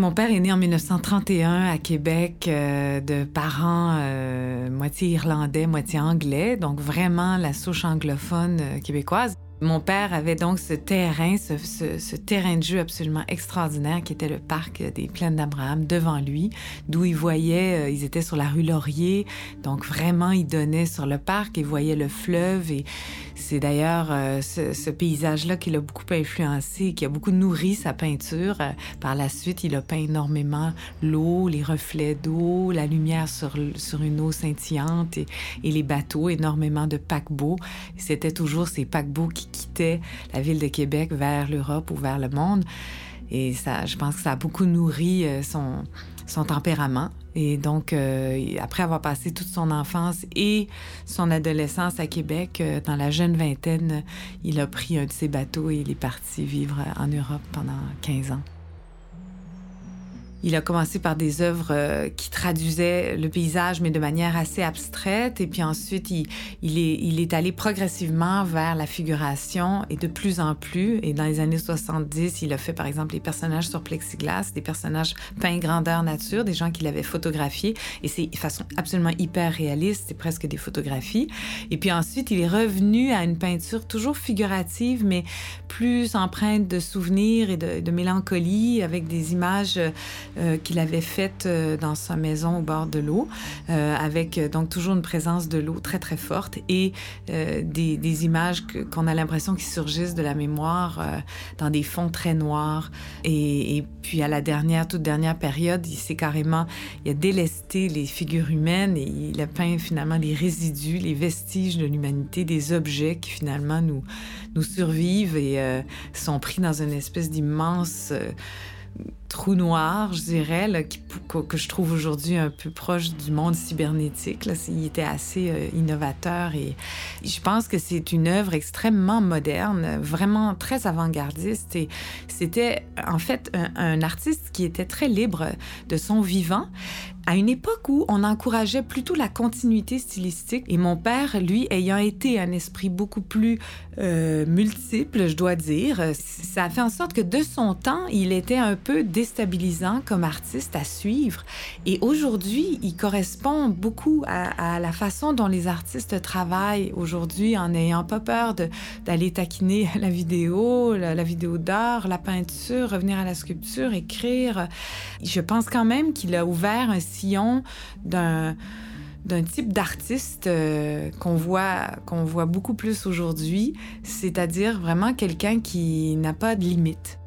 Mon père est né en 1931 à Québec euh, de parents euh, moitié irlandais, moitié anglais, donc vraiment la souche anglophone euh, québécoise. Mon père avait donc ce terrain, ce, terrain de jeu absolument extraordinaire qui était le parc des Plaines d'Abraham devant lui, d'où il voyait, euh, ils étaient sur la rue Laurier, donc vraiment il donnait sur le parc et voyait le fleuve et c'est d'ailleurs euh, ce, paysage-là qui l'a beaucoup influencé, qui a beaucoup nourri sa peinture. Euh, par la suite, il a peint énormément l'eau, les reflets d'eau, la lumière sur, une eau scintillante et, et les bateaux, énormément de paquebots. C'était toujours ces paquebots qui la ville de Québec vers l'Europe ou vers le monde. Et ça, je pense que ça a beaucoup nourri euh, son, son tempérament. Et donc, euh, après avoir passé toute son enfance et son adolescence à Québec, euh, dans la jeune vingtaine, il a pris un de ses bateaux et il est parti vivre en Europe pendant 15 ans. Il a commencé par des œuvres euh, qui traduisaient le paysage, mais de manière assez abstraite. Et puis ensuite, il, est, allé progressivement vers la figuration et de plus en plus. Et dans les années 70, il a fait, par exemple, les personnages sur plexiglas, des personnages peints grandeur nature, des gens qu'il avait photographiés. Et c'est de façon absolument hyper réaliste. C'est presque des photographies. Et puis ensuite, il est revenu à une peinture toujours figurative, mais plus empreinte de souvenirs et de mélancolie, avec des images euh, qu'il avait faite euh, dans sa maison au bord de l'eau, euh, avec donc toujours une présence de l'eau très très forte et des, images qu'on a l'impression qui surgissent de la mémoire dans des fonds très noirs. Et, et, puis à la dernière, toute dernière période, il s'est carrément, il a délesté les figures humaines et il a peint finalement les résidus, les vestiges de l'humanité, des objets qui finalement nous, nous survivent et sont pris dans une espèce d'immense trou noir, je dirais, que, je trouve aujourd'hui un peu proche du monde cybernétique. Il était assez euh, innovateur et je pense que c'est une œuvre extrêmement moderne, vraiment très avant-gardiste. Et c'était en fait un, artiste qui était très libre de son vivant à une époque où on encourageait plutôt la continuité stylistique. Et mon père, lui, ayant été un esprit beaucoup plus euh, multiple, je dois dire, ça a fait en sorte que de son temps, il était un peu déstabilisant comme artiste à suivre. Et aujourd'hui, il correspond beaucoup à, la façon dont les artistes travaillent aujourd'hui en n'ayant pas peur d'aller taquiner la vidéo, la, vidéo d'art, la peinture, revenir à la sculpture, écrire. Je pense quand même qu'il a ouvert un d'un d'un type d'artiste euh, qu'on voit, qu'on voit beaucoup plus aujourd'hui, c'est-à-dire vraiment quelqu'un qui n'a pas de limite.